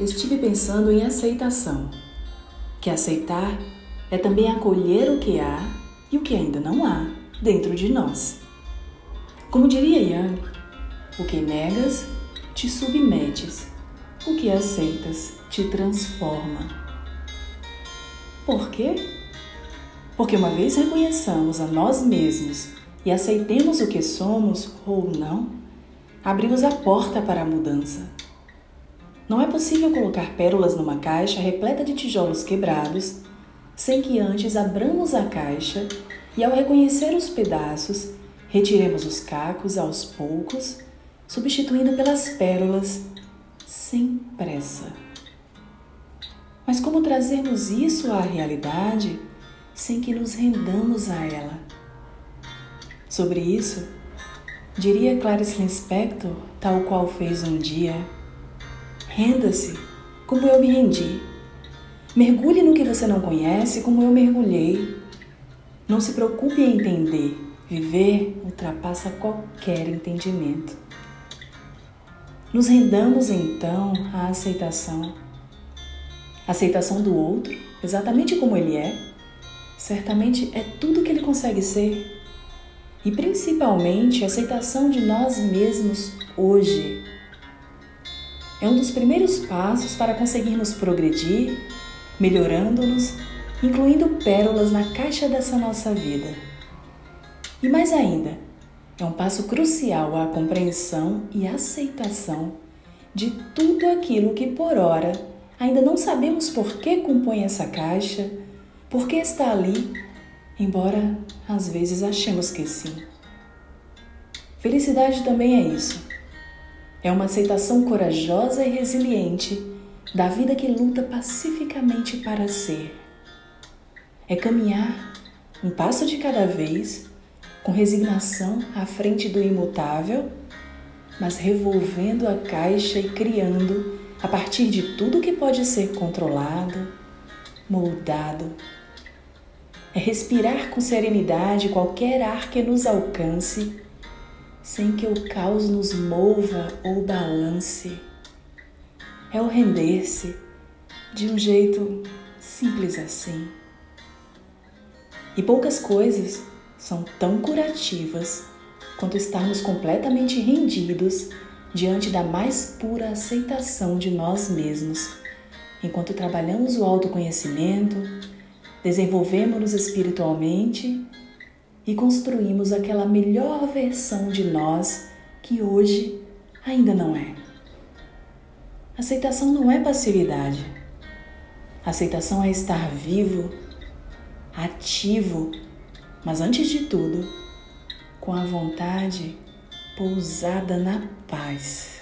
estive pensando em aceitação. Que aceitar é também acolher o que há e o que ainda não há dentro de nós. Como diria Yang, o que negas te submetes, o que aceitas te transforma. Por quê? Porque uma vez reconheçamos a nós mesmos e aceitemos o que somos ou não, abrimos a porta para a mudança. Não é possível colocar pérolas numa caixa repleta de tijolos quebrados sem que antes abramos a caixa e, ao reconhecer os pedaços, retiremos os cacos aos poucos, substituindo pelas pérolas sem pressa. Mas como trazermos isso à realidade sem que nos rendamos a ela? Sobre isso, diria Clarice Lispector, tal qual fez um dia Renda-se, como eu me rendi. Mergulhe no que você não conhece, como eu mergulhei. Não se preocupe em entender. Viver ultrapassa qualquer entendimento. Nos rendamos então à aceitação. Aceitação do outro, exatamente como ele é, certamente é tudo que ele consegue ser. E principalmente aceitação de nós mesmos hoje é um dos primeiros passos para conseguirmos progredir, melhorando-nos, incluindo pérolas na caixa dessa nossa vida. E mais ainda, é um passo crucial à compreensão e aceitação de tudo aquilo que por ora ainda não sabemos por que compõe essa caixa, por que está ali, embora às vezes achemos que sim. Felicidade também é isso é uma aceitação corajosa e resiliente da vida que luta pacificamente para ser. É caminhar um passo de cada vez, com resignação à frente do imutável, mas revolvendo a caixa e criando a partir de tudo que pode ser controlado, moldado. É respirar com serenidade qualquer ar que nos alcance sem que o caos nos mova ou balance. É o render-se de um jeito simples assim. E poucas coisas são tão curativas quanto estarmos completamente rendidos diante da mais pura aceitação de nós mesmos, enquanto trabalhamos o autoconhecimento, desenvolvemos-nos espiritualmente e construímos aquela melhor versão de nós que hoje ainda não é. Aceitação não é passividade. Aceitação é estar vivo, ativo, mas antes de tudo, com a vontade pousada na paz.